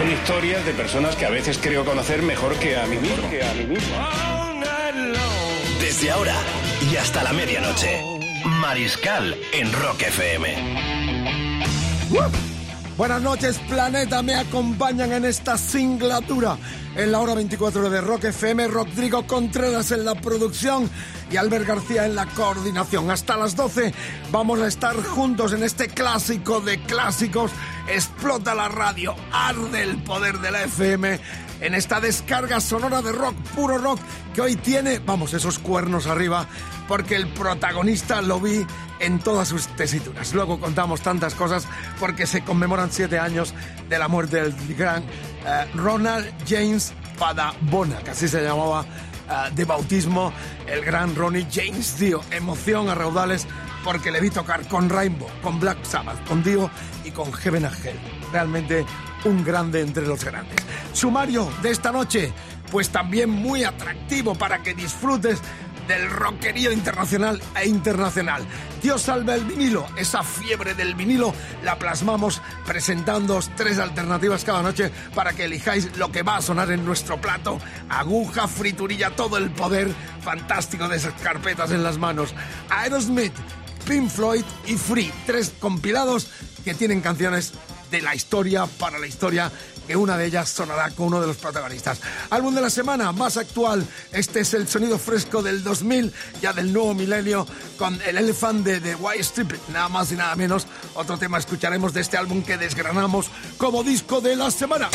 Son historias de personas que a veces creo conocer mejor que a mí mismo. Desde ahora y hasta la medianoche, Mariscal en Rock FM. Buenas noches, planeta. Me acompañan en esta singlatura. En la hora 24 de Rock FM, Rodrigo Contreras en la producción y Albert García en la coordinación. Hasta las 12 vamos a estar juntos en este clásico de clásicos. Explota la radio, arde el poder de la FM en esta descarga sonora de rock, puro rock, que hoy tiene, vamos, esos cuernos arriba, porque el protagonista lo vi en todas sus tesituras. Luego contamos tantas cosas porque se conmemoran siete años de la muerte del gran eh, Ronald James Padabona, que así se llamaba eh, de bautismo, el gran Ronnie James Dio. Emoción a raudales porque le vi tocar con Rainbow, con Black Sabbath, con Dio y con Heaven and Hell. Realmente un grande entre los grandes. Sumario de esta noche, pues también muy atractivo para que disfrutes del rockerío internacional e internacional. Dios salve el vinilo, esa fiebre del vinilo la plasmamos presentando tres alternativas cada noche para que elijáis lo que va a sonar en nuestro plato. Aguja, friturilla, todo el poder fantástico de esas carpetas en las manos. Aerosmith, Pink Floyd y Free, tres compilados que tienen canciones de la historia para la historia, que una de ellas sonará con uno de los protagonistas. Álbum de la semana, más actual, este es el sonido fresco del 2000, ya del nuevo milenio, con el Elephant de The White Strip, nada más y nada menos. Otro tema escucharemos de este álbum que desgranamos como disco de la semana.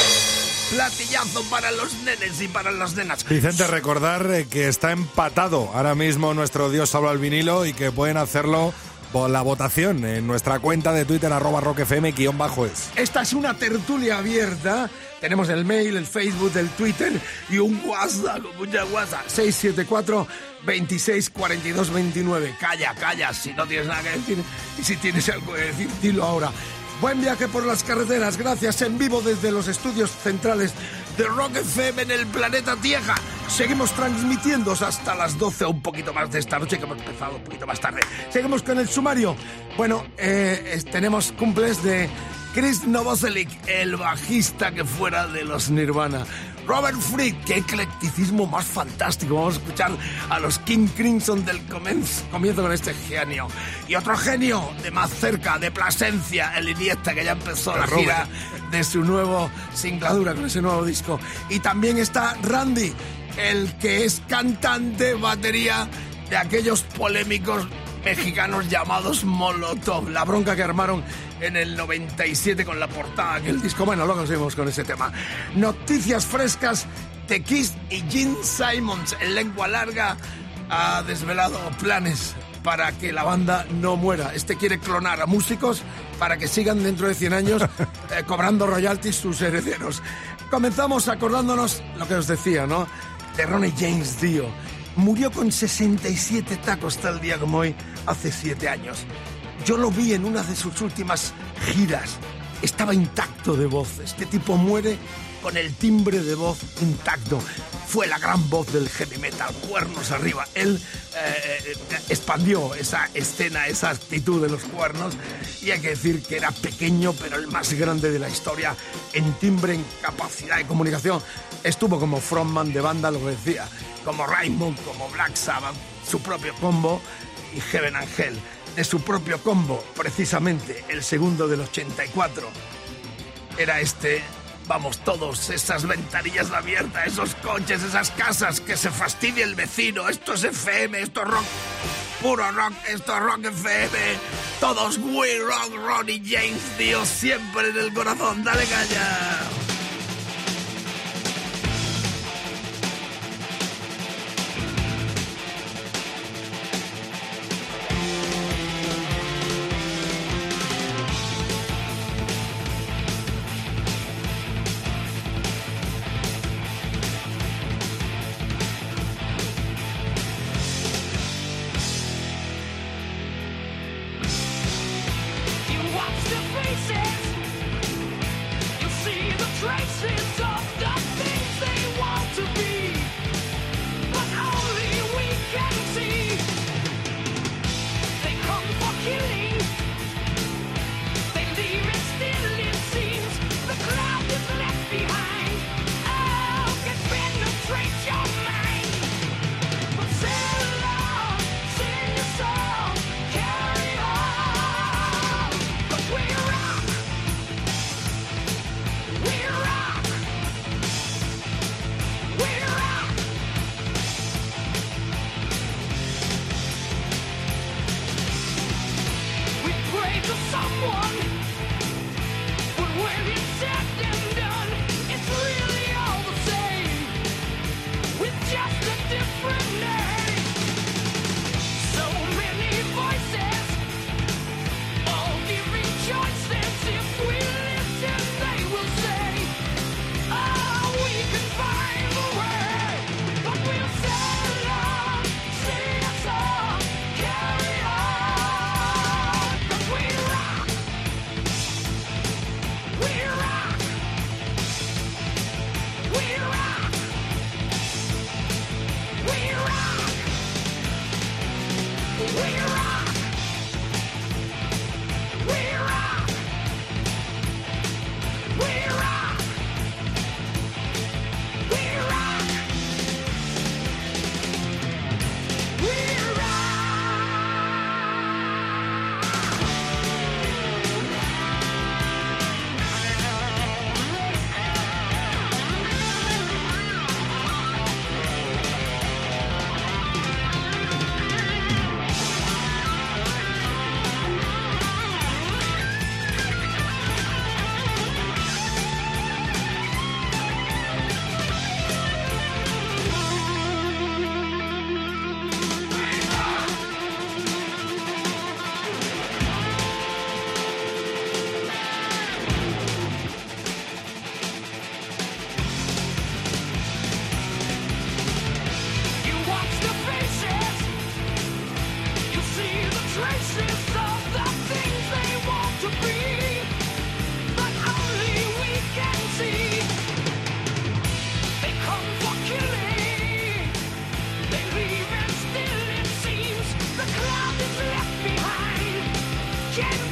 Platillazo para los nenes y para las nenas. Vicente, recordar eh, que está empatado ahora mismo nuestro Dios salva al vinilo y que pueden hacerlo por la votación en nuestra cuenta de Twitter arroba rockfm-es. Esta es una tertulia abierta. Tenemos el mail, el Facebook, el Twitter y un WhatsApp, mucha WhatsApp. 674 26 42 29. Calla, calla, si no tienes nada que decir. Y si tienes algo que decir, dilo ahora. Buen viaje por las carreteras. Gracias en vivo desde los estudios centrales de Rock FM en el planeta Tierra. Seguimos transmitiendo hasta las 12 o un poquito más de esta noche, que hemos empezado un poquito más tarde. Seguimos con el sumario. Bueno, eh, tenemos cumples de Chris Novoselic, el bajista que fuera de los Nirvana. Robert Fried, qué eclecticismo más fantástico. Vamos a escuchar a los King Crimson del comienzo, comienzo con este genio. Y otro genio de más cerca, de Plasencia, el Iniesta, que ya empezó la gira de su nuevo singladura con ese nuevo disco. Y también está Randy, el que es cantante, batería de aquellos polémicos mexicanos llamados Molotov. La bronca que armaron en el 97 con la portada de aquel disco. Bueno, luego seguimos con ese tema. Noticias frescas de Kiss y Gene Simons en lengua larga ha desvelado planes para que la banda no muera. Este quiere clonar a músicos para que sigan dentro de 100 años eh, cobrando royalties sus herederos. Comenzamos acordándonos lo que os decía, ¿no? De Ronnie James Dio. Murió con 67 tacos tal día como hoy, hace 7 años. Yo lo vi en una de sus últimas giras. Estaba intacto de voz. Este tipo muere con el timbre de voz intacto. Fue la gran voz del heavy metal, cuernos arriba. Él eh, eh, expandió esa escena, esa actitud de los cuernos. Y hay que decir que era pequeño, pero el más grande de la historia en timbre, en capacidad de comunicación. Estuvo como frontman de banda, lo decía, como Raymond, como Black Sabbath, su propio combo y Heaven Angel. De su propio combo, precisamente el segundo del 84, era este. Vamos todos, esas ventanillas abiertas, esos coches, esas casas, que se fastidie el vecino. Esto es FM, esto es rock, puro rock, esto es rock FM. Todos We Rock, Ronnie James, Dios siempre en el corazón. Dale caña. Yeah!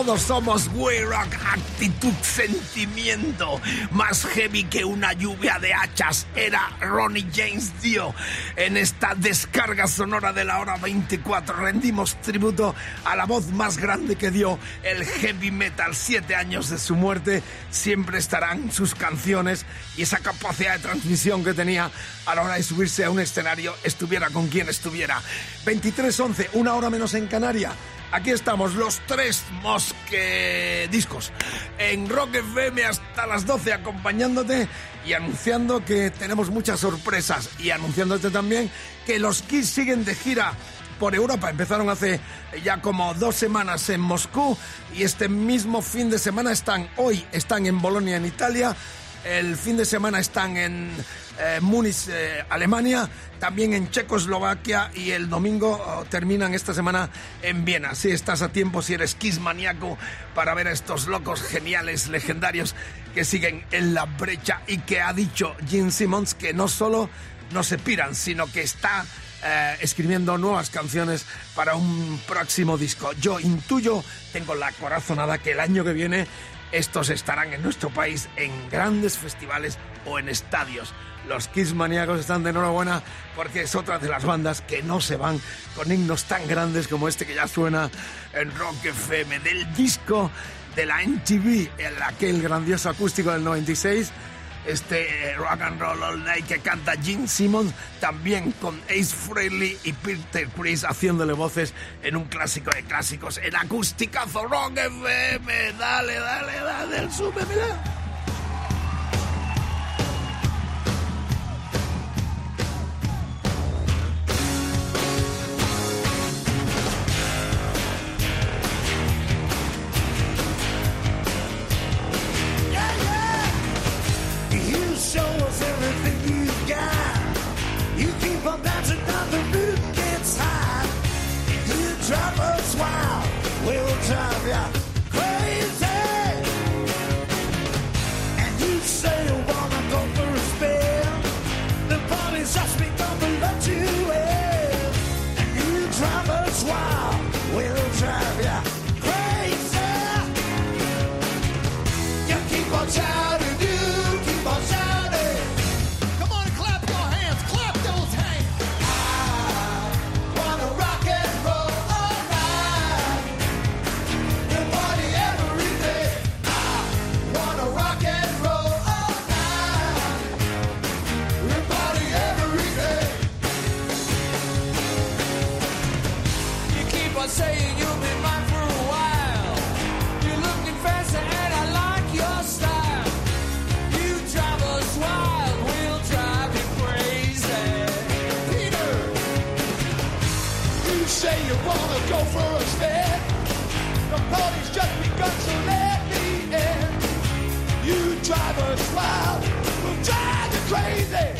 Todos somos We Rock, actitud, sentimiento. Más heavy que una lluvia de hachas era Ronnie James Dio. En esta descarga sonora de la hora 24 rendimos tributo a la voz más grande que dio el heavy metal. Siete años de su muerte siempre estarán sus canciones y esa capacidad de transmisión que tenía a la hora de subirse a un escenario, estuviera con quien estuviera. 23-11, una hora menos en Canarias. Aquí estamos, los tres mosque discos en Rock FM hasta las 12 acompañándote y anunciando que tenemos muchas sorpresas y anunciándote también que los Kiss siguen de gira por Europa. Empezaron hace ya como dos semanas en Moscú y este mismo fin de semana están, hoy están en Bolonia, en Italia. El fin de semana están en eh, Múnich, eh, Alemania, también en Checoslovaquia y el domingo oh, terminan esta semana en Viena. Si estás a tiempo, si eres Kiss para ver a estos locos geniales, legendarios que siguen en la brecha y que ha dicho Gene Simmons que no solo no se piran, sino que está eh, escribiendo nuevas canciones para un próximo disco. Yo intuyo, tengo la corazonada que el año que viene estos estarán en nuestro país en grandes festivales o en estadios. Los Kiss maníacos están de enhorabuena porque es otra de las bandas que no se van con himnos tan grandes como este que ya suena en Rock FM del disco de la MTV, el, aquel grandioso acústico del 96 este eh, rock and roll all night que canta Gene Simmons, también con Ace Frehley y Peter Chris haciéndole voces en un clásico de clásicos, en acústicazo rock FM. Dale, dale, dale, drive us wild. We will drive ya. by saying you'll be mine for a while. You're looking fancy, and I like your style. You drive us wild, we'll drive you crazy. Peter, you say you wanna go for a spin. The party's just begun, so let me in. You drive us wild, we'll drive you crazy.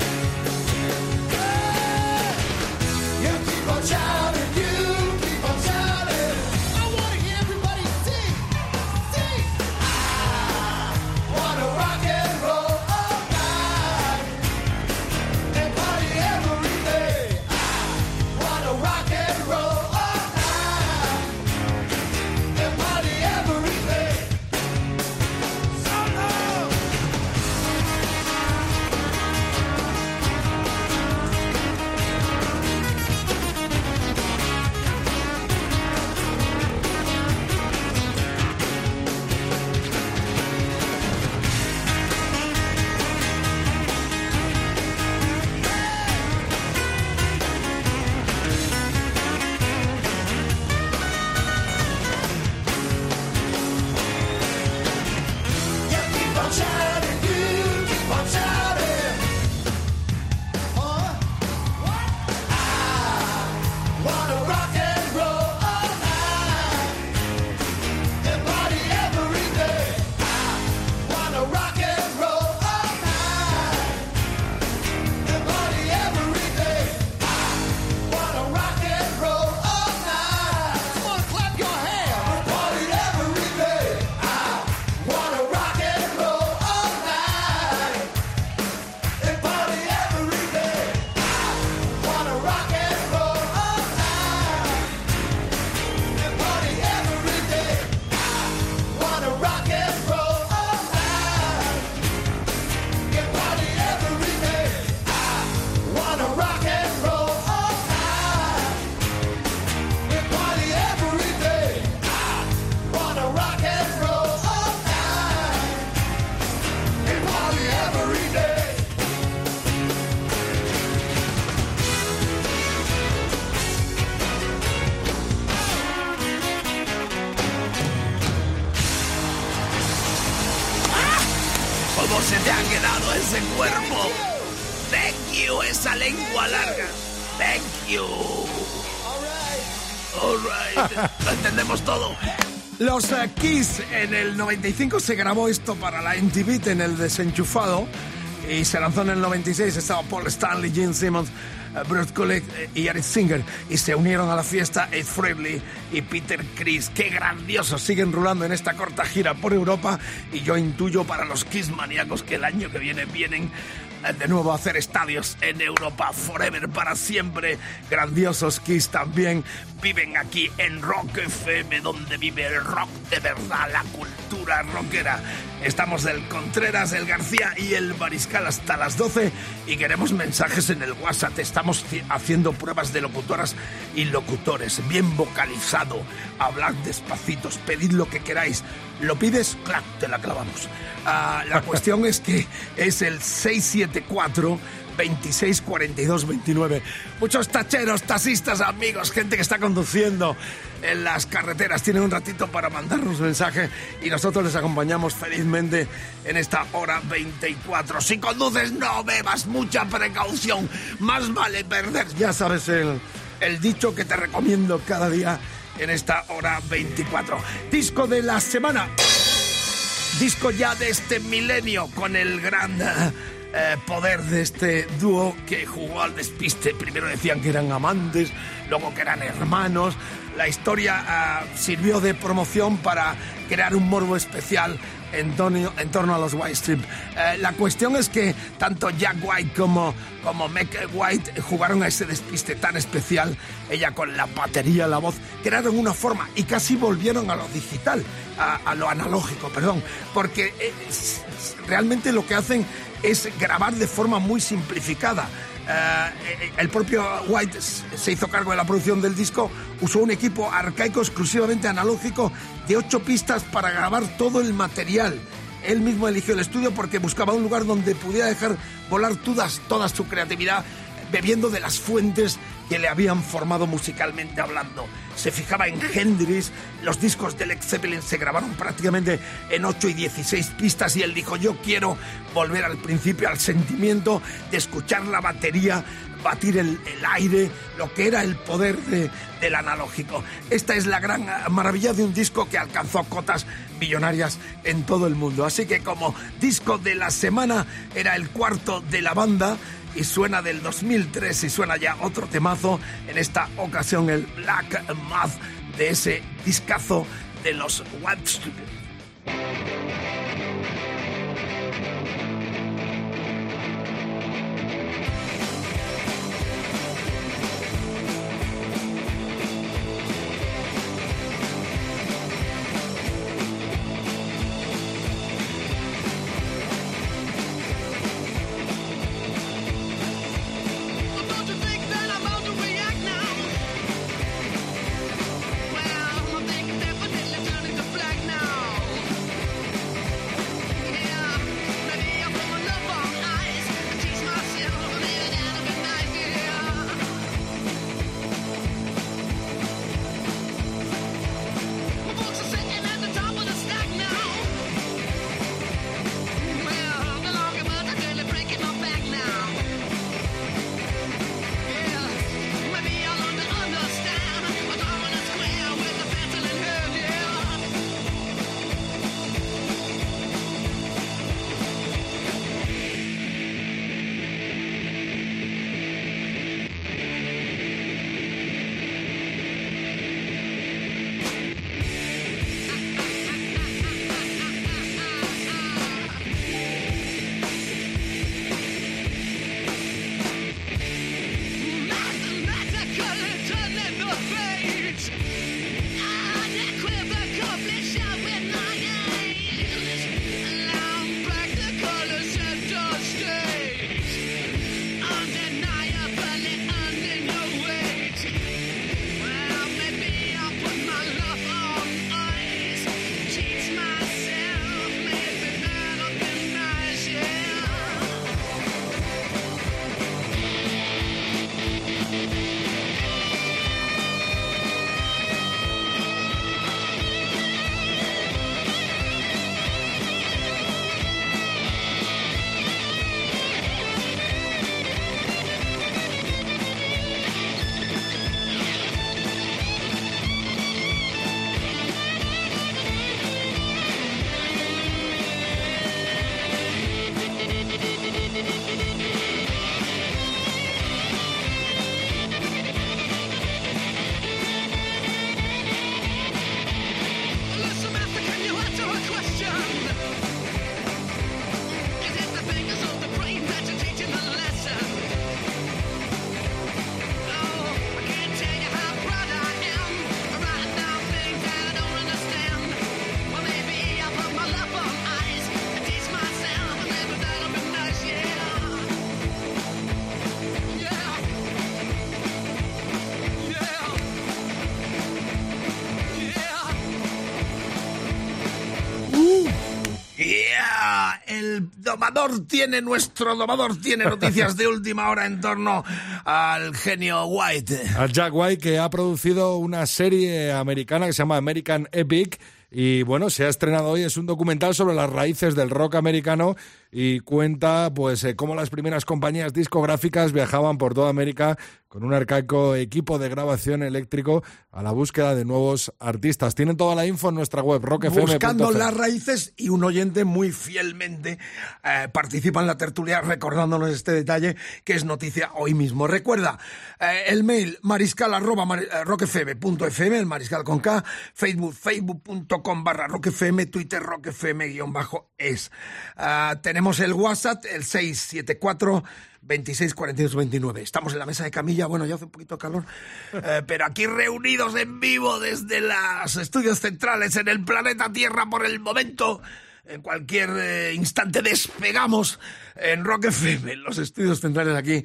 Kiss en el 95 se grabó esto para la MTV en el desenchufado y se lanzó en el 96. Estaba Paul Stanley, Gene Simmons, eh, Bruce Kulick eh, y Eric Singer y se unieron a la fiesta Ed Frehley y Peter Chris. ¡Qué grandiosos! Siguen rulando en esta corta gira por Europa y yo intuyo para los Kiss maníacos que el año que viene vienen eh, de nuevo a hacer estadios en Europa forever para siempre. Grandiosos Kiss también viven aquí en Rock FM, donde vive el rock de verdad, la cultura rockera. Estamos del Contreras, el García y el Mariscal hasta las 12 y queremos mensajes en el WhatsApp. Estamos ci- haciendo pruebas de locutoras y locutores, bien vocalizado. Hablad despacitos, pedid lo que queráis. Lo pides, clac, te la clavamos. Ah, la cuestión es que es el 674 26 42 29. Muchos tacheros, taxistas, amigos, gente que está conduciendo en las carreteras, tienen un ratito para mandarnos mensaje y nosotros les acompañamos felizmente en esta hora 24. Si conduces, no bebas, mucha precaución. Más vale perder. Ya sabes el, el dicho que te recomiendo cada día en esta hora 24. Disco de la semana disco ya de este milenio con el gran eh, poder de este dúo que jugó al despiste. Primero decían que eran amantes, luego que eran hermanos. La historia ah, sirvió de promoción para crear un morbo especial en torno, en torno a los White Strip. Eh, la cuestión es que tanto Jack White como, como Meg White jugaron a ese despiste tan especial, ella con la batería, la voz, crearon una forma y casi volvieron a lo digital, a, lo analógico, perdón, porque eh, realmente lo que hacen es grabar de forma muy simplificada. Eh, el propio White se hizo cargo de la producción del disco, usó un equipo arcaico exclusivamente analógico de ocho pistas para grabar todo el material. Él mismo eligió el estudio porque buscaba un lugar donde pudiera dejar volar todas, toda su creatividad, bebiendo de las fuentes que le habían formado musicalmente hablando. Se fijaba en Hendrix, los discos de Led Zeppelin se grabaron prácticamente en 8 y 16 pistas y él dijo, yo quiero volver al principio, al sentimiento de escuchar la batería, batir el, el aire, lo que era el poder de- del analógico. Esta es la gran maravilla de un disco que alcanzó cotas millonarias en todo el mundo. Así que como disco de la semana era el cuarto de la banda y suena del 2003 y suena ya otro temazo, en esta ocasión el Black Math de ese discazo de los Watts. Domador tiene, nuestro domador tiene noticias de última hora en torno al genio White. A Jack White que ha producido una serie americana que se llama American Epic y bueno, se ha estrenado hoy, es un documental sobre las raíces del rock americano y cuenta pues eh, cómo las primeras compañías discográficas viajaban por toda América con un arcaico equipo de grabación eléctrico a la búsqueda de nuevos artistas. Tienen toda la info en nuestra web rockfm.fm. Buscando las raíces y un oyente muy fielmente eh, participa en la tertulia recordándonos este detalle que es noticia hoy mismo. Recuerda eh, el mail mariscal arroba eh, rockfm.fm, el mariscal con K, Facebook, facebook.com barra rockfm, Twitter rockfm guion bajo es. Ah, tenemos el WhatsApp, el 674 26 42 29. Estamos en la mesa de camilla, bueno, ya hace un poquito de calor, eh, pero aquí reunidos en vivo desde los estudios centrales en el planeta Tierra por el momento. En cualquier eh, instante despegamos en Rock FM, en los estudios centrales aquí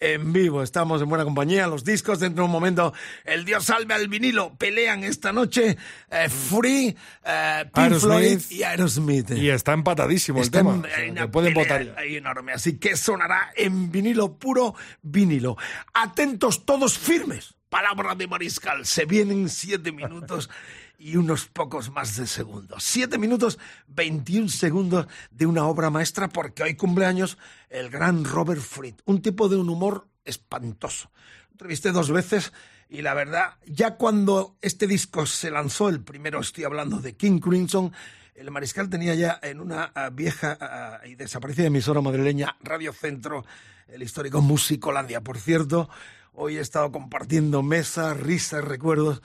en vivo. Estamos en buena compañía, los discos. Dentro de un momento, el Dios salve al vinilo. Pelean esta noche eh, Free, eh, Pink Aerosmith. Floyd y Aerosmith. Y está empatadísimo Está el tema. en- sea, hay una pueden votar enorme. Así que sonará en vinilo, puro vinilo. Atentos todos firmes. Palabra de Mariscal. Se vienen siete minutos y unos pocos más de segundos. Siete minutos, 21 segundos de una obra maestra porque hoy cumpleaños el gran Robert Fried. Un tipo de un humor espantoso. Lo Entrevisté dos veces y la verdad, ya cuando este disco se lanzó, el primero estoy hablando de King Crimson, el mariscal tenía ya en una ah, vieja ah, y desaparecida emisora madrileña, Radio Centro, el histórico Musicolandia. Por cierto, hoy he estado compartiendo mesas, risas, recuerdos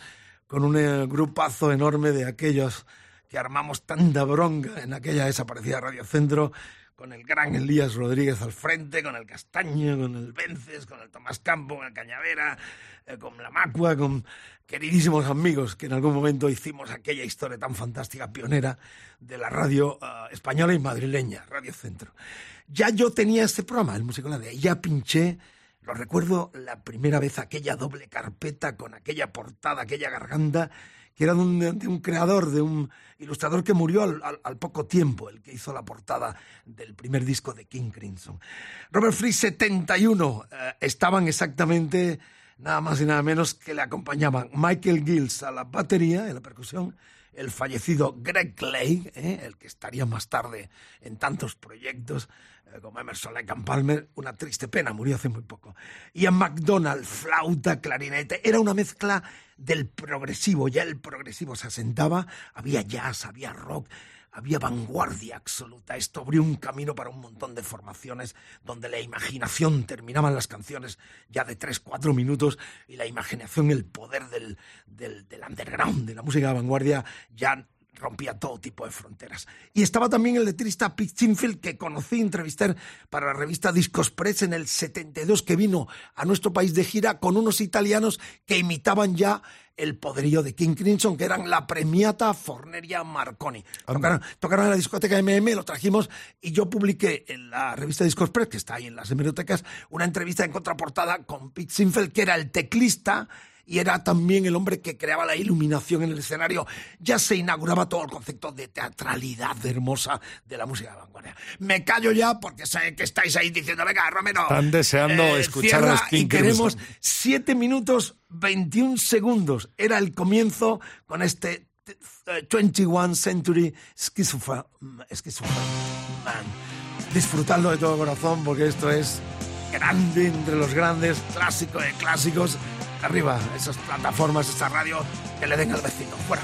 con un eh, grupazo enorme de aquellos que armamos tanta bronca en aquella desaparecida Radio Centro, con el gran Elías Rodríguez al frente, con el Castaño, con el Vences, con el Tomás Campo, con el Cañavera, eh, con la Macua, con queridísimos amigos que en algún momento hicimos aquella historia tan fantástica, pionera de la radio ah, española y madrileña, Radio Centro. Ya yo tenía este programa, el Musicolandia, y ya pinché lo recuerdo la primera vez aquella doble carpeta con aquella portada, aquella garganta, que era de un, de un creador, de un ilustrador que murió al, poco tiempo, el que hizo la portada del primer disco de King Crimson. Robert Free 71, eh, estaban exactamente nada más y nada menos que le acompañaban Michael Gills a la batería, en la percusión, el fallecido Greg Clay, ¿eh? el que estaría más tarde en tantos proyectos eh, como Emerson Lake and Palmer, una triste pena, murió hace muy poco. Ian McDonald, flauta, clarinete, era una mezcla del progresivo, ya el progresivo se asentaba, había jazz, había rock, había vanguardia absoluta. Esto abrió un camino para un montón de formaciones donde la imaginación terminaban las canciones ya de 3, 4 minutos y la imaginación, el poder del, del, del underground, de la música de vanguardia, ya rompía todo tipo de fronteras. Y estaba también el letrista Pete Sinfield, que conocí y entrevisté para la revista Discos Press en el 72, que vino a nuestro país de gira con unos italianos que imitaban ya el poderío de King Crimson, que eran la premiata Forneria Marconi. Tocaron, tocaron en la discoteca MM, lo trajimos y yo publiqué en la revista Discos Press, que está ahí en las hemerotecas, una entrevista en contraportada con Pete Sinfield, que era el teclista y era también el hombre que creaba la iluminación en el escenario. Ya se inauguraba todo el concepto de teatralidad hermosa de la música de vanguardia. Me callo ya porque sé que estáis ahí diciendo, venga, Romero. Están deseando escuchar a los cierra", King Y queremos Crimson. 7 minutos 21 segundos. Era el comienzo con este eh, 21 Century Schizophrenic Man. Disfrutadlo de todo corazón porque esto es grande entre los grandes, clásico de clásicos. Arriba, esas plataformas, esa radio, que le den al vecino. Fuera.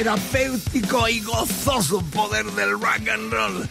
Terapéutico y gozoso poder del rock and roll.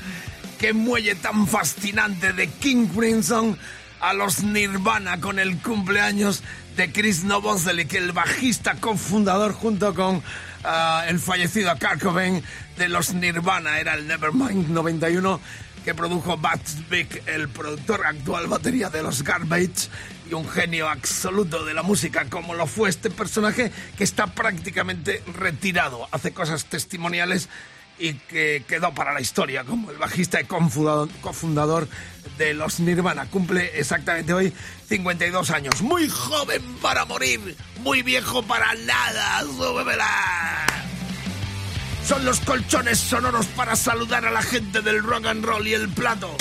Qué muelle tan fascinante de King Crimson a los Nirvana con el cumpleaños de Chris Novoselic, el bajista cofundador junto con ah, el fallecido Kurt Cobain de los Nirvana. Era el Nevermind 91 que produjo Bats Big, el productor actual batería de los Garbage y un genio absoluto de la música, como lo fue este personaje que está prácticamente retirado, hace cosas testimoniales y que quedó para la historia como el bajista y cofundador de los Nirvana. Cumple exactamente hoy 52 años. Muy joven para morir, muy viejo para nada. ¡Súbemela! Son los colchones sonoros para saludar a la gente del rock and roll y el plato.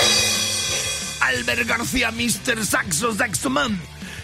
Albert García, Mr. Saxo Saxoman.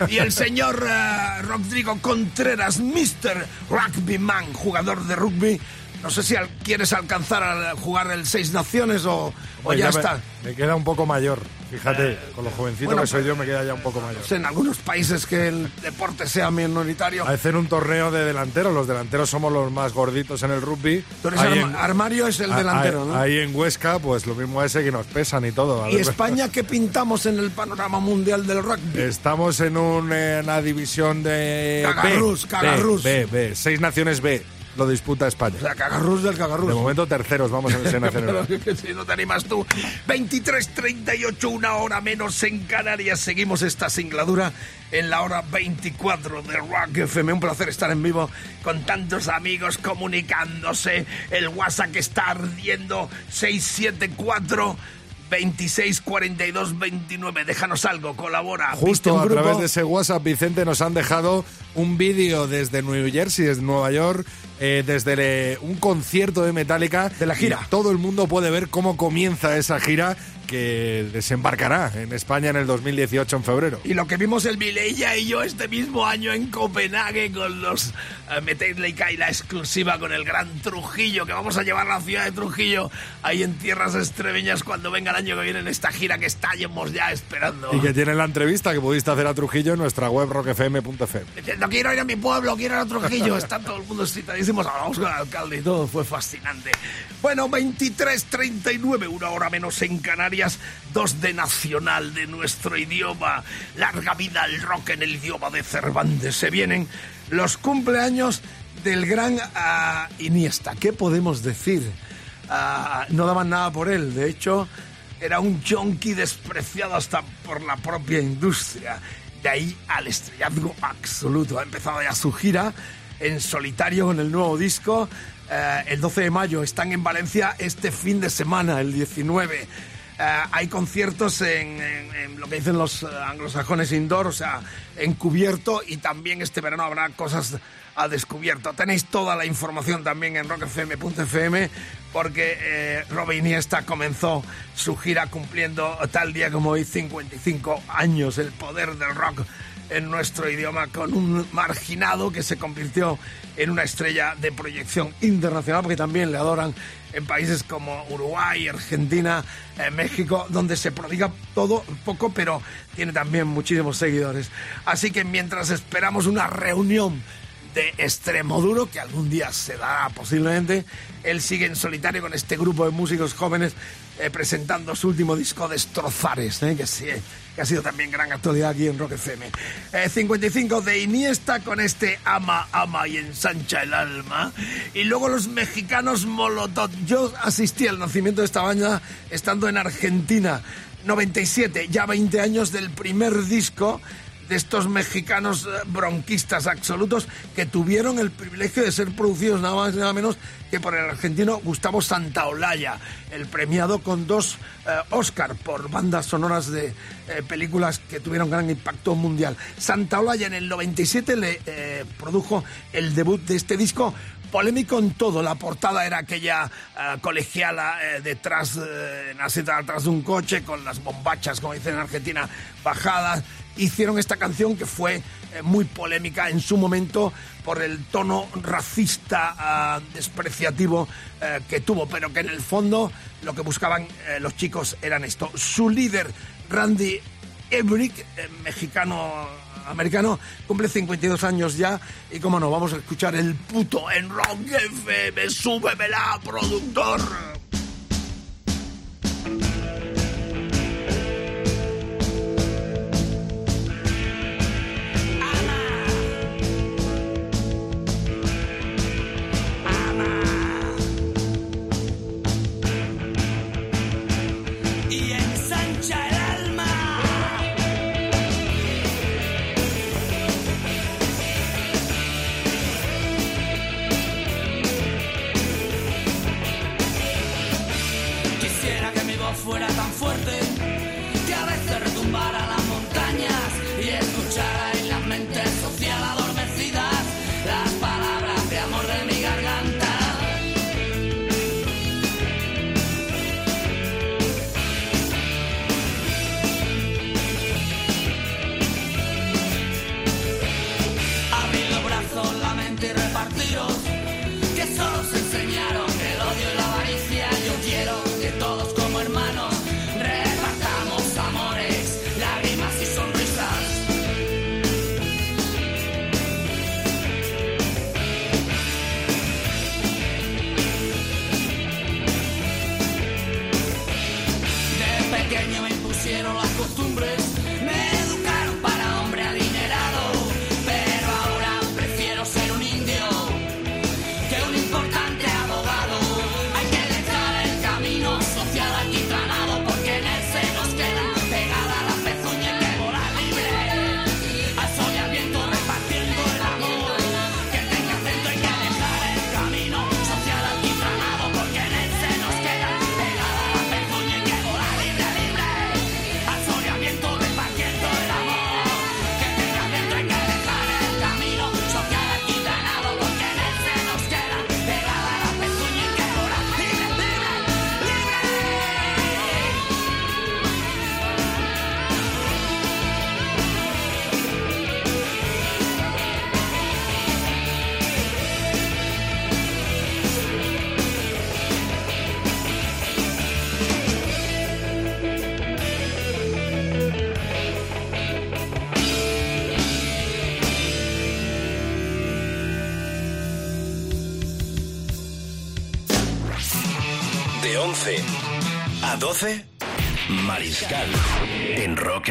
Y el señor eh, Rodrigo Contreras, Mr. Rugby Man, jugador de rugby. No sé si al- quieres alcanzar a jugar el Seis Naciones o, o Pues ya, está. Me, queda un poco mayor, fíjate, con lo jovencito bueno, que soy pues- yo me queda ya un poco mayor. Sé, en algunos países que el deporte sea minoritario. Hacer un torneo de delanteros, los delanteros somos los más gorditos en el rugby. Tú eres arma- armario, es el a- delantero, ¿no? Ahí en Huesca, pues lo mismo ese que nos pesan y todo. ¿Y España qué pintamos en el panorama mundial del rugby? Estamos en una, división de Cagarrús, B, cagarrús. B, B, B. Seis naciones B. Lo disputa España. O sea, cagarrús del cagarrús. De momento terceros vamos en. B. Pero si no te animas tú. 23.38, una hora menos en Canarias. Seguimos esta singladura en la hora 24 de Rock FM. Un placer estar en vivo con tantos amigos comunicándose. El WhatsApp que está ardiendo 674 26 42 29. Déjanos algo, colabora. ¿Viste Justo a través de ese WhatsApp, Vicente, nos han dejado un vídeo desde New Jersey, desde Nueva York, eh, desde le- un concierto de Metallica. De la gira. Y todo el mundo puede ver cómo comienza esa gira que desembarcará en España en el 2018, en febrero. Y lo que vimos el Mileia y yo este mismo año en Copenhague con los uh, Metallica y la exclusiva con el gran Trujillo, que vamos a llevar a la ciudad de Trujillo ahí en tierras extremeñas cuando venga el año que viene en esta gira que estábamos ya esperando. Y que tiene la entrevista que pudiste hacer a Trujillo en nuestra web rockfm.fm. Diciendo, quiero ir a mi pueblo, quiero ir a Trujillo. Está todo el mundo excitadísimo. Hablamos con el alcalde y todo. Fue fascinante. Bueno, 23.39, una hora menos en Canarias. Dos de nacional de nuestro idioma. Larga vida al rock en el idioma de Cervantes. Se vienen los cumpleaños del gran ah, Iniesta. ¿Qué podemos decir? Ah, no daban nada por él. De hecho, era un junkie despreciado hasta por la propia industria. De ahí al estrellazgo absoluto. Ha empezado ya su gira en solitario con el nuevo disco. Eh, el 12 de mayo están en Valencia este fin de semana, el 19. Eh, hay conciertos en, lo que dicen los eh, anglosajones indoor, o sea, encubierto, y también este verano habrá cosas a descubierto. Tenéis toda la información también en rockfm.fm porque eh, Robin Iniesta comenzó su gira cumpliendo tal día como hoy 55 años, el poder del rock en nuestro idioma con un marginado que se convirtió en una estrella de proyección internacional porque también le adoran en países como Uruguay, Argentina, eh, México, donde se prodiga todo poco, pero tiene también muchísimos seguidores. Así que mientras esperamos una reunión de extremo duro, que algún día se dará posiblemente. Él sigue en solitario con este grupo de músicos jóvenes eh, presentando su último disco Destrozares, eh, que, sí, que ha sido también gran actualidad aquí en Rock FM. Eh, 55 de Iniesta con este Ama, Ama y ensancha el alma. Y luego los mexicanos Molotov. Yo asistí al nacimiento de esta banda estando en Argentina. 97, ya 20 años del primer disco de estos mexicanos eh, bronquistas absolutos que tuvieron el privilegio de ser producidos nada más y nada menos que por el argentino Gustavo Santaolalla, el premiado con dos eh, Oscar por bandas sonoras de eh, películas que tuvieron gran impacto mundial. Santaolalla en el 97 le produjo el debut de este disco polémico en todo. La portada era aquella colegiala detrás, en la seta detrás de un coche con las bombachas, como dicen en Argentina, bajadas. Hicieron esta canción que fue eh, muy polémica en su momento por el tono racista, ah, despreciativo eh, que tuvo, pero que en el fondo lo que buscaban eh, los chicos eran esto. Su líder, Randy Ebrick, mexicano americano, cumple 52 años ya y como no, vamos a escuchar el puto en Rock FM, súbemela, productor. Que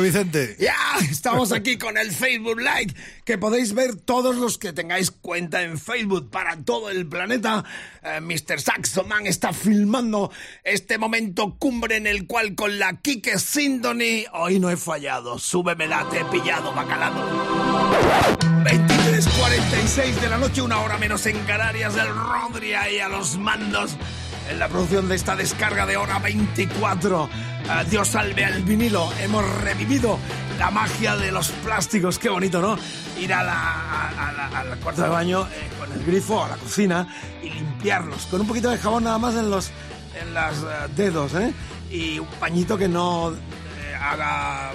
Vicente. Ya, estamos aquí con el Facebook Like, que podéis ver todos los que tengáis cuenta en Facebook para todo el planeta. Eh, Mr. Saxoman está filmando este momento cumbre en el cual con la Kike Sindoni, hoy no he fallado, súbemela, te he pillado, bacalado. 23.46 de la noche, una hora menos en Canarias, del Rodri ahí a los mandos en la producción de esta descarga de hora 24. Ah, Dios salve al vinilo. Hemos revivido la magia de los plásticos. Qué bonito, ¿no? Ir a la, al cuarto de baño eh, con el grifo a la cocina y limpiarlos con un poquito de jabón nada más en los en los eh, dedos, ¿eh? Y un pañito que no eh, haga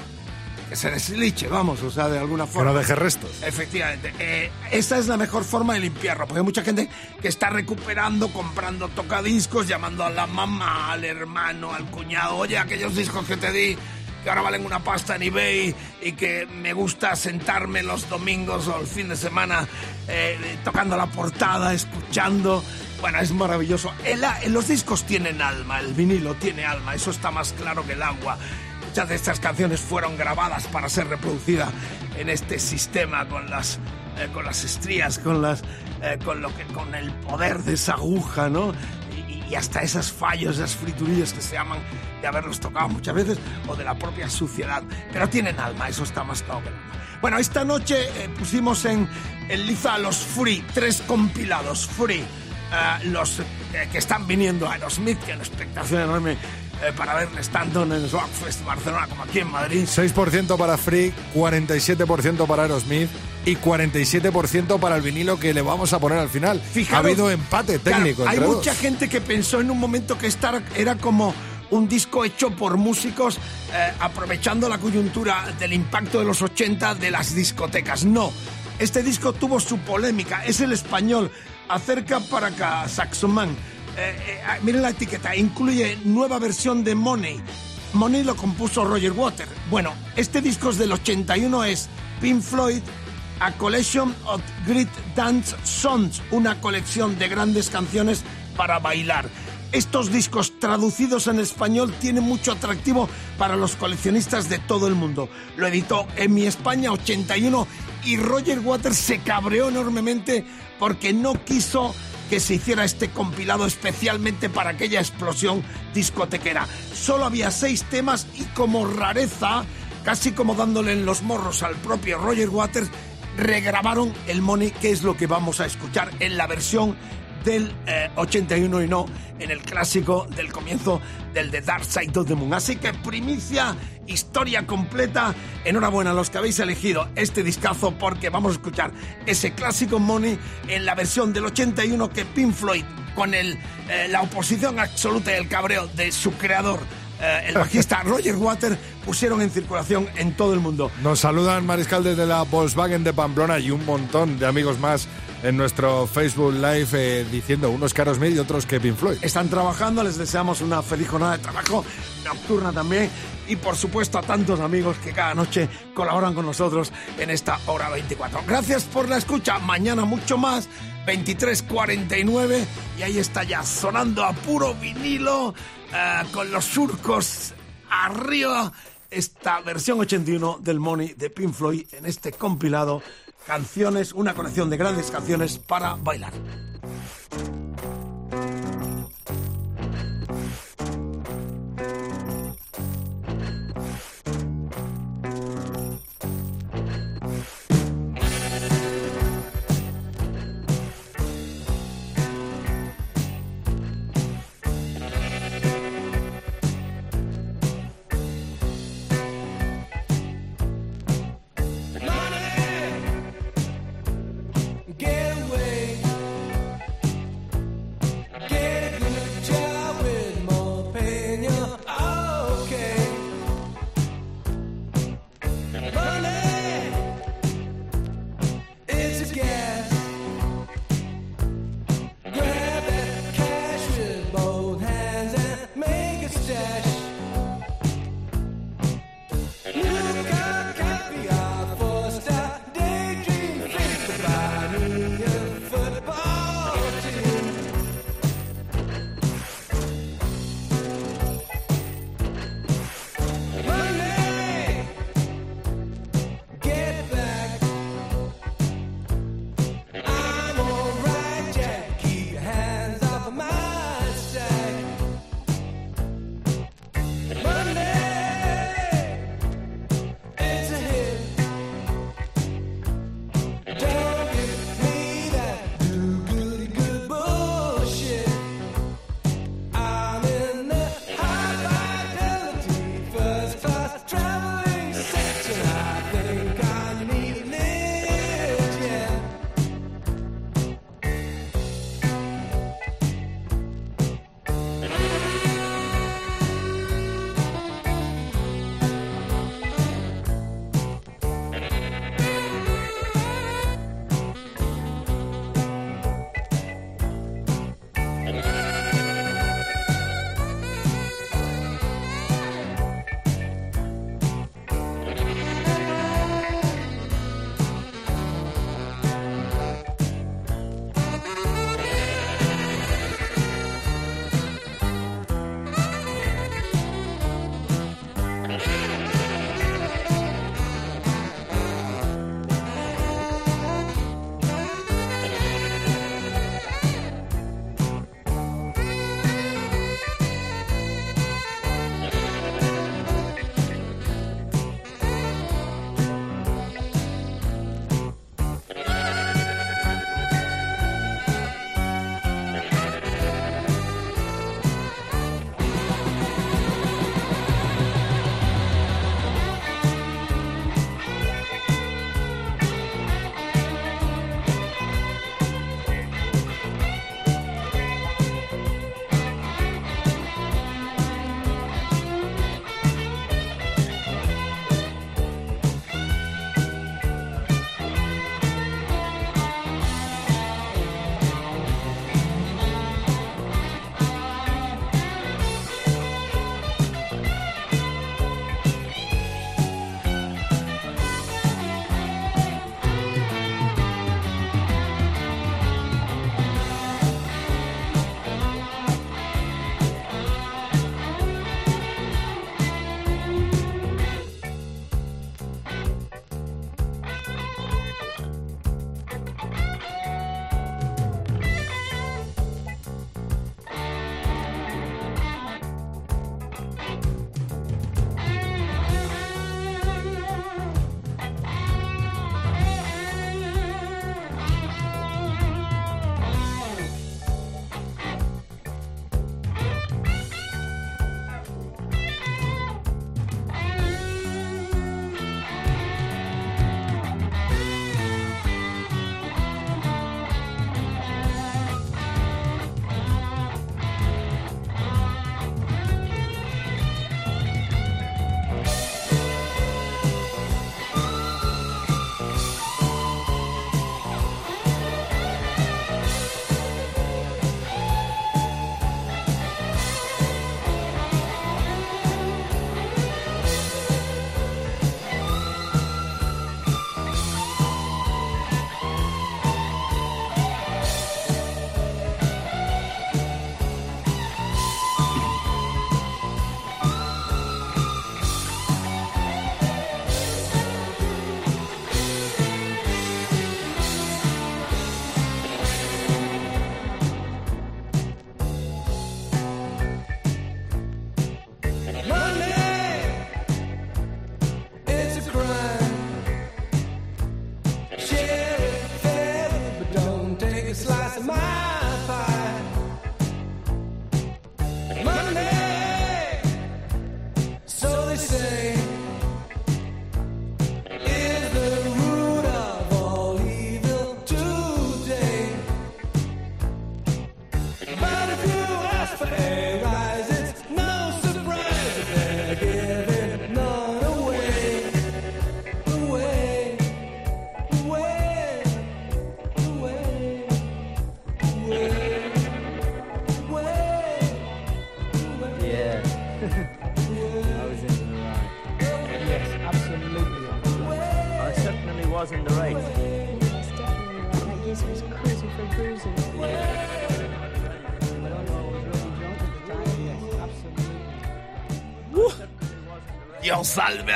que se desliche, vamos, o sea, de alguna Que forma. no deje restos. Efectivamente. Eh, esa es la mejor forma de limpiarlo, porque hay mucha gente que está recuperando, comprando tocadiscos, llamando a la mamá, al hermano, al cuñado. Oye, aquellos discos que te di, que ahora valen una pasta en eBay y que me gusta sentarme los domingos o el fin de semana eh, tocando la portada, escuchando. Bueno, es maravilloso. El los discos tienen alma, el vinilo tiene alma, eso está más claro que el agua. Muchas de estas canciones fueron grabadas para ser reproducidas en este sistema con las, eh, con las estrías, con, las, eh, con, lo que, con el poder de esa aguja, ¿no? Y, y hasta esos fallos, esas friturillas que se llaman de haberlos tocado muchas veces o de la propia suciedad. Pero tienen alma, eso está más claro que alma. Bueno, esta noche eh, pusimos en, en liza los Free, tres compilados Free. eh, los eh, que están viniendo a Aerosmith, que una expectación enorme eh, para verles tanto en el Rockfest Barcelona como aquí en Madrid. 6% para Freak, 47% para Aerosmith y 47% para el vinilo que le vamos a poner al final. Fijaros, ha habido empate claro, técnico hay entre dos. mucha gente que pensó en un momento que esta era como un disco hecho por músicos eh, aprovechando la coyuntura del impacto de los 80 de las discotecas. No, este disco tuvo su polémica, es el español. Acerca para acá, Saxoman. Eh, eh, ah, miren la etiqueta, incluye nueva versión de Money. Money lo compuso Roger Waters. Bueno, este disco es del 81, es Pink Floyd, A Collection of Great Dance Songs, una colección de grandes canciones para bailar. Estos discos traducidos en español tienen mucho atractivo para los coleccionistas de todo el mundo. Lo editó en mi España 81 y Roger Waters se cabreó enormemente porque no quiso que se hiciera este compilado especialmente para aquella explosión discotequera. Solo había seis temas y como rareza, casi como dándole en los morros al propio Roger Waters, regrabaron el Money, que es lo que vamos a escuchar en la versión del eh, 81 y no en el clásico del comienzo del The Dark Side of the Moon. Así que primicia, historia completa. Enhorabuena a los que habéis elegido este discazo porque vamos a escuchar ese clásico Money en la versión del 81 que Pink Floyd con el, eh, la oposición absoluta y el cabreo de su creador. eh, el bajista Roger Water pusieron en circulación en todo el mundo. Nos saludan Mariscal desde la Volkswagen de Pamplona y un montón de amigos más en nuestro Facebook Live eh, diciendo unos que Aerosmith y otros que Pink Floyd. Están trabajando, les deseamos una feliz jornada de trabajo nocturna también y por supuesto a tantos amigos que cada noche colaboran con nosotros en esta hora 24. Gracias por la escucha, mañana mucho más, 23.49 y ahí está ya sonando a puro vinilo eh, con los surcos arriba. Esta versión 81 del Money de Pink Floyd en este compilado. Canciones, una colección de grandes canciones para bailar.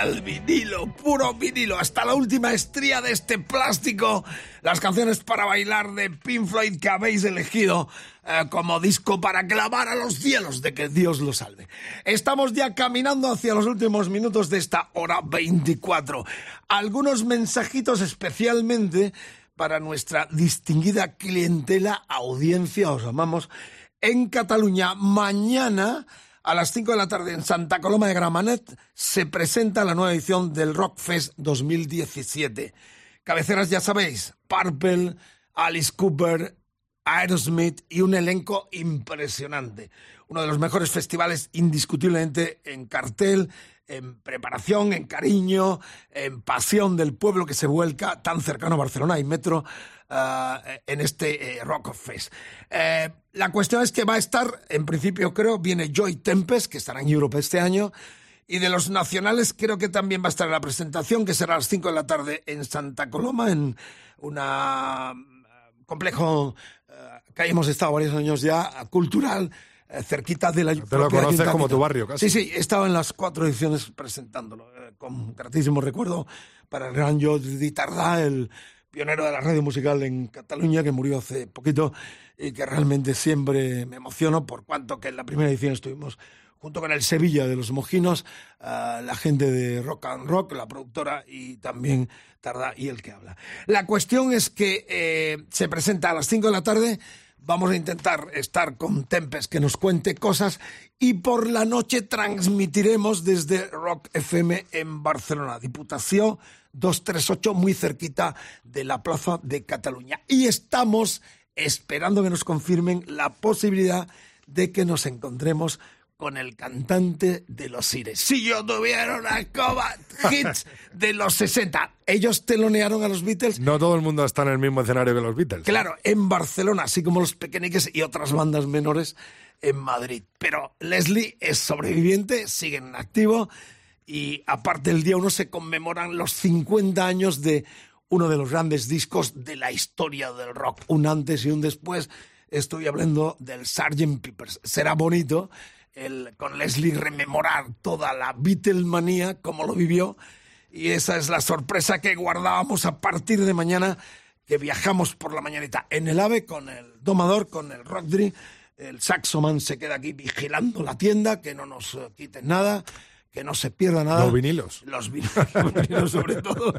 Al vinilo, puro vinilo, hasta la última estría de este plástico. Las canciones para bailar de Pink Floyd que habéis elegido eh, como disco para clamar a los cielos de que Dios lo salve. Estamos ya caminando hacia los últimos minutos de esta hora 24. Algunos mensajitos especialmente para nuestra distinguida clientela, audiencia, os amamos, en Cataluña. Mañana, a las 5 de la tarde, en Santa Coloma de Gramanet, se presenta la nueva edición del Rockfest 2017. Cabeceras, ya sabéis, Purple, Alice Cooper, Aerosmith y un elenco impresionante. Uno de los mejores festivales indiscutiblemente en cartel, en preparación, en cariño, en pasión del pueblo que se vuelca tan cercano a Barcelona y Metro ah, en este eh, Rock Fest. Eh, la cuestión es que va a estar, en principio creo, viene Joy Tempest, que estará en Europa este año, y de los nacionales creo que también va a estar en la presentación, que será a las 5 de la tarde en Santa Coloma, en una complejo eh, que hemos estado varios años ya, cultural, eh, cerquita de la Te lo conoces como tu barrio, casi. Sí, sí, he estado en las cuatro ediciones presentándolo, eh, con gratísimo recuerdo para el gran Jordi Tardá, el pionero de la radio musical en Cataluña, que murió hace poquito y que realmente siempre me emociono, por cuanto que en la primera edición estuvimos junto con el Sevilla de los Mojinos, ah, la gente de Rock and Rock, la productora y también Tardá y el que habla. La cuestión es que eh, se presenta a las 5 de la tarde, vamos a intentar estar con Tempest que nos cuente cosas y por la noche transmitiremos desde Rock FM en Barcelona, Diputación 238, muy cerquita de la Plaza de Cataluña. Y estamos esperando que nos confirmen la posibilidad de que nos encontremos con el cantante de los Sires. Si yo tuviera una escoba, hits de los 60. Ellos telonearon a los Beatles. No todo el mundo está en el mismo escenario que los Beatles. Claro, en Barcelona, así como los Pequeñiques y otras bandas menores en Madrid. Pero Leslie es sobreviviente, sigue en activo y aparte el día uno se conmemoran los 50 años de uno de los grandes discos de la historia del rock, un antes y un después. Estoy hablando del Sgt. Peppers. Será bonito el, con Leslie rememorar toda la Beatlemanía, como lo vivió, y esa es la sorpresa que guardábamos a partir de mañana, que viajamos por la mañanita en el AVE con el domador, con el Rockdry, el saxoman se queda aquí vigilando la tienda, que no nos eh, quiten nada, que no se pierda nada. Los vinilos. Los vinilos, los vinilos sobre todo.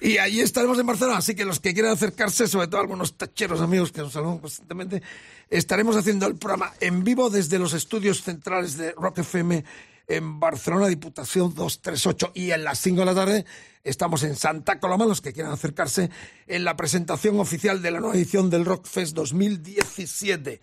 Y allí estaremos en Barcelona, así que los que quieran acercarse, sobre todo algunos tacheros amigos que nos saludan constantemente, estaremos haciendo el programa en vivo desde los estudios centrales de Rock FM en Barcelona, Diputación 238. Y en las 5 de la tarde estamos en Santa Coloma, los que quieran acercarse, en la presentación oficial de la nueva edición del Rockfest 2017.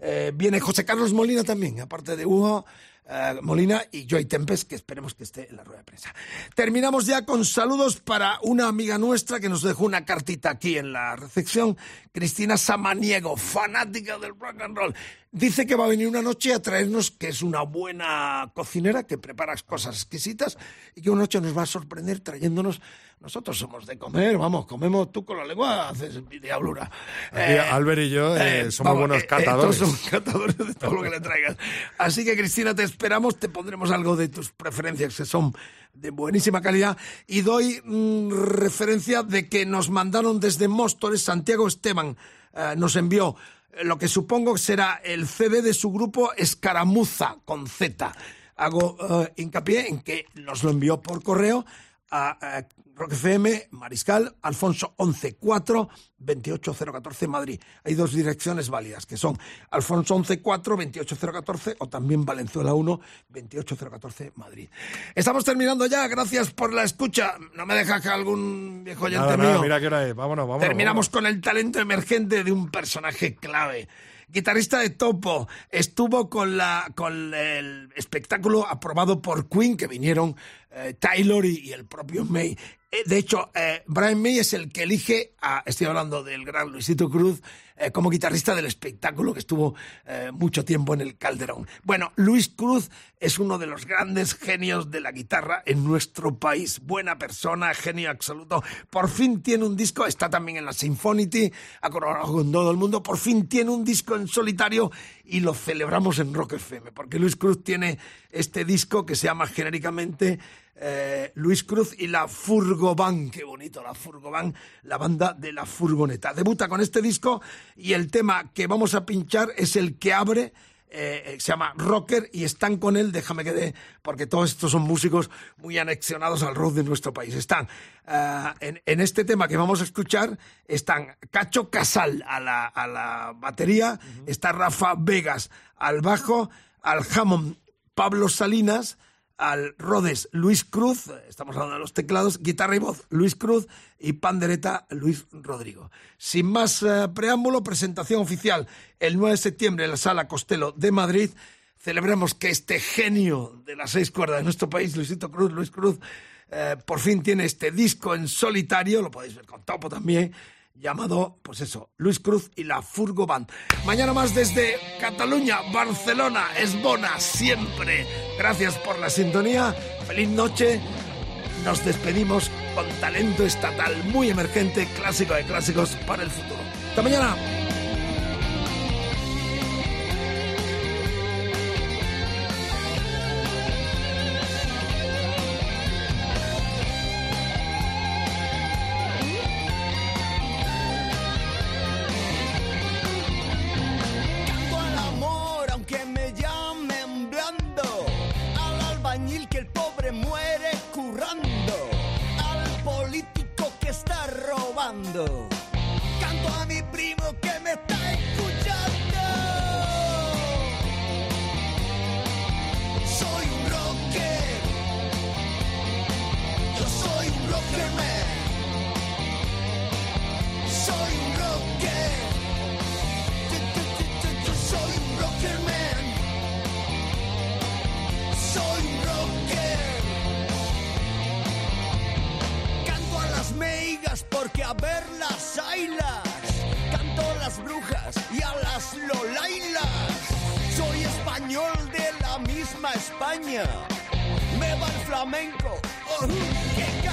Eh, viene José Carlos Molina también, aparte de Hugo eh, Molina y Joy Tempest, que esperemos que esté en la rueda de prensa. Terminamos ya con saludos para una amiga nuestra que nos dejó una cartita aquí en la recepción, Cristina Samaniego, fanática del rock and roll. Dice que va a venir una noche a traernos, que es una buena cocinera, que prepara cosas exquisitas y que una noche nos va a sorprender trayéndonos. Nosotros somos de comer, vamos, comemos tú con la lengua, haces diablura. Aquí, Albert y yo eh, somos vamos, buenos eh, eh, catadores. somos catadores de todo lo que le traigas. Así que, Cristina, te esperamos, te pondremos algo de tus preferencias, que son de buenísima calidad. Y doy mm, referencia de que nos mandaron desde Móstoles, Santiago Esteban eh, nos envió eh, lo que supongo será el CD de su grupo Escaramuza, con Z. Hago eh, hincapié en que nos lo envió por correo a, a Rock FM, Mariscal, Alfonso 114 28014 Madrid. Hay dos direcciones válidas, que son Alfonso 114 28014 o también Valenzuela 1 28014 Madrid. Estamos terminando ya, gracias por la escucha. No me dejas que algún viejo oyente Nada, nada, mío. mira qué hora es. Vámonos, vámonos. Terminamos vámonos. con el talento emergente de un personaje clave. Guitarrista de Topo, estuvo con, la, con el espectáculo aprobado por Queen, que vinieron eh, Taylor y, y el propio May. Eh, de hecho, eh, Brian May es el que elige, a, estoy hablando del gran Luisito Cruz, eh, como guitarrista del espectáculo que estuvo mucho tiempo en el Calderón. Bueno, Luis Cruz es uno de los grandes genios de la guitarra en nuestro país. Buena persona, genio absoluto. Por fin tiene un disco, está también en la Symphonity, ha colaborado con todo el mundo. Por fin tiene un disco en solitario y lo celebramos en Rock FM, porque Luis Cruz tiene este disco que se llama genéricamente eh, Luis Cruz y la Furgoban. Qué bonito, la Furgoban, la banda de la furgoneta. Debuta con este disco y el tema que vamos a pinchar es el que abre. eh, se llama Rocker y están con él, déjame que dé, porque todos estos son músicos muy anexionados al rock de nuestro país. Están en, en este tema que vamos a escuchar, están Cacho Casal a la, a la batería, está Rafa Vegas al bajo, al Hammond Pablo Salinas, al Rodes Luis Cruz, estamos hablando de los teclados, guitarra y voz Luis Cruz y pandereta Luis Rodrigo. Sin más eh, preámbulo, presentación oficial el 9 de septiembre en la Sala Costello de Madrid. Celebremos que este genio de las seis cuerdas de nuestro país, Luisito Cruz, Luis Cruz, eh, por fin tiene este disco en solitario, lo podéis ver con Topo también, llamado, pues eso, Luis Cruz y la Furgo Band. Mañana más desde Cataluña, Barcelona, Esbona, siempre. Gracias por la sintonía, feliz noche. Nos despedimos con talento estatal muy emergente, clásico de clásicos para el futuro. Hasta mañana. Orlando. Me va el flamenco. ¡Oh, ¡Qué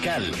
12,